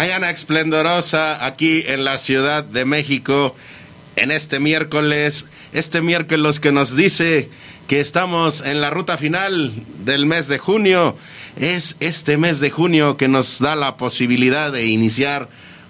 Esplendorosa aquí en la Ciudad de México en este miércoles, este miércoles que nos dice que estamos en la ruta final del mes de junio. Es este mes de junio que nos da la posibilidad de iniciar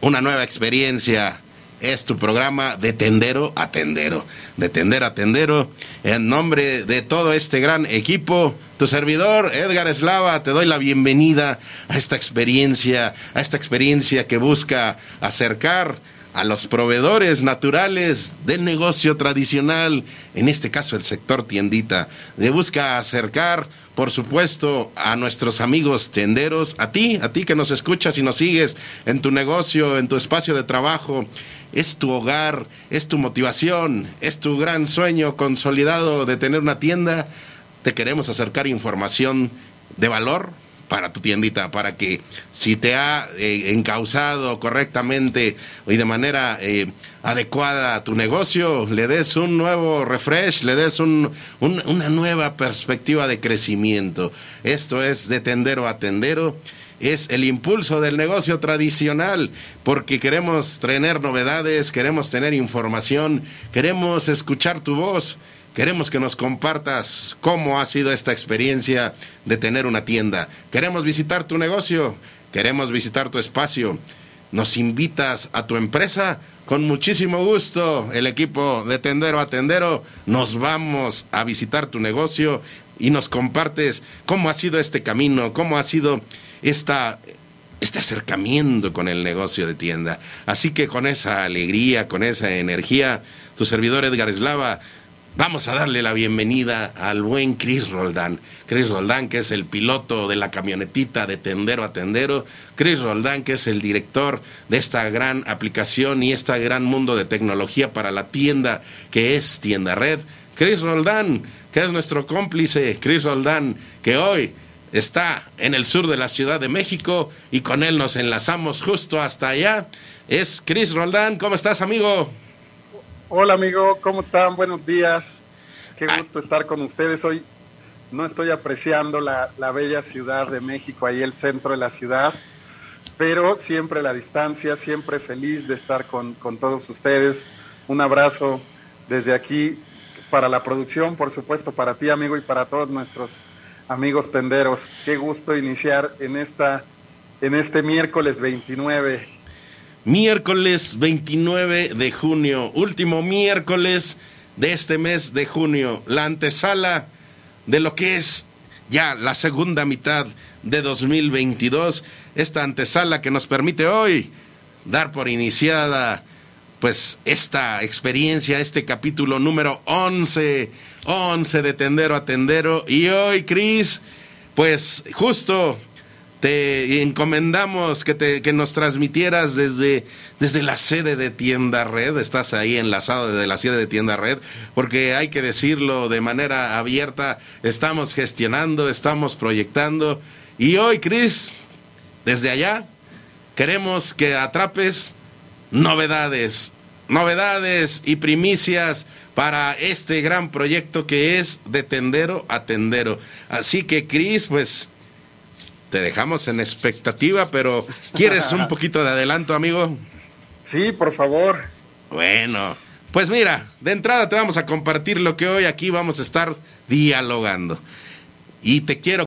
una nueva experiencia. Es tu programa de tendero a tendero, de tendero a tendero. En nombre de todo este gran equipo, tu servidor, Edgar Eslava, te doy la bienvenida a esta experiencia, a esta experiencia que busca acercar a los proveedores naturales del negocio tradicional, en este caso el sector tiendita, de busca acercar, por supuesto, a nuestros amigos tenderos, a ti, a ti que nos escuchas y nos sigues en tu negocio, en tu espacio de trabajo, es tu hogar, es tu motivación, es tu gran sueño consolidado de tener una tienda te queremos acercar información de valor para tu tiendita, para que si te ha eh, encausado correctamente y de manera eh, adecuada a tu negocio, le des un nuevo refresh, le des un, una nueva perspectiva de crecimiento. Esto es de tendero a tendero es el impulso del negocio tradicional, porque queremos tener novedades, queremos tener información, queremos escuchar tu voz, Queremos que nos compartas cómo ha sido esta experiencia de tener una tienda. Queremos visitar tu negocio, queremos visitar tu espacio. Nos invitas a tu empresa. Con muchísimo gusto, el equipo de Tendero a Tendero, nos vamos a visitar tu negocio y nos compartes cómo ha sido este camino, cómo ha sido esta, este acercamiento con el negocio de tienda. Así que con esa alegría, con esa energía, tu servidor Edgar Eslava Vamos a darle la bienvenida al buen Chris Roldán. Chris Roldán, que es el piloto de la camionetita de tendero a tendero. Chris Roldán, que es el director de esta gran aplicación y este gran mundo de tecnología para la tienda que es Tienda Red. Chris Roldán, que es nuestro cómplice. Chris Roldán, que hoy está en el sur de la Ciudad de México y con él nos enlazamos justo hasta allá. Es Chris Roldán. ¿Cómo estás, amigo? Hola amigo, ¿cómo están? Buenos días. Qué gusto estar con ustedes hoy. No estoy apreciando la, bella ciudad de México, ahí el centro de la ciudad, pero siempre la distancia, siempre feliz de estar con, con todos ustedes. Un abrazo desde aquí para la producción, por supuesto, para ti amigo y para todos nuestros amigos tenderos. Qué gusto iniciar en, esta, en este miércoles 29 miércoles 29 de junio, último miércoles de este mes de junio, la antesala de lo que es ya la segunda mitad de 2022, esta antesala que nos permite hoy dar por iniciada pues esta experiencia, este capítulo número 11, 11 de Tendero a Tendero. Y hoy Cris, pues justo te encomendamos que, te, que nos transmitieras desde, desde la sede de Tienda Red, estás ahí enlazado desde la sede de Tienda Red, porque hay que decirlo de manera abierta, estamos gestionando, estamos proyectando, y hoy, Cris, desde allá, queremos que atrapes novedades, novedades y primicias para este gran proyecto que es de tendero a tendero. Así que, Cris, pues te dejamos en expectativa, pero ¿quieres un poquito de adelanto, amigo? Sí, por favor. Bueno, pues mira, de entrada te vamos a compartir lo que hoy aquí vamos a estar dialogando. Y te quiero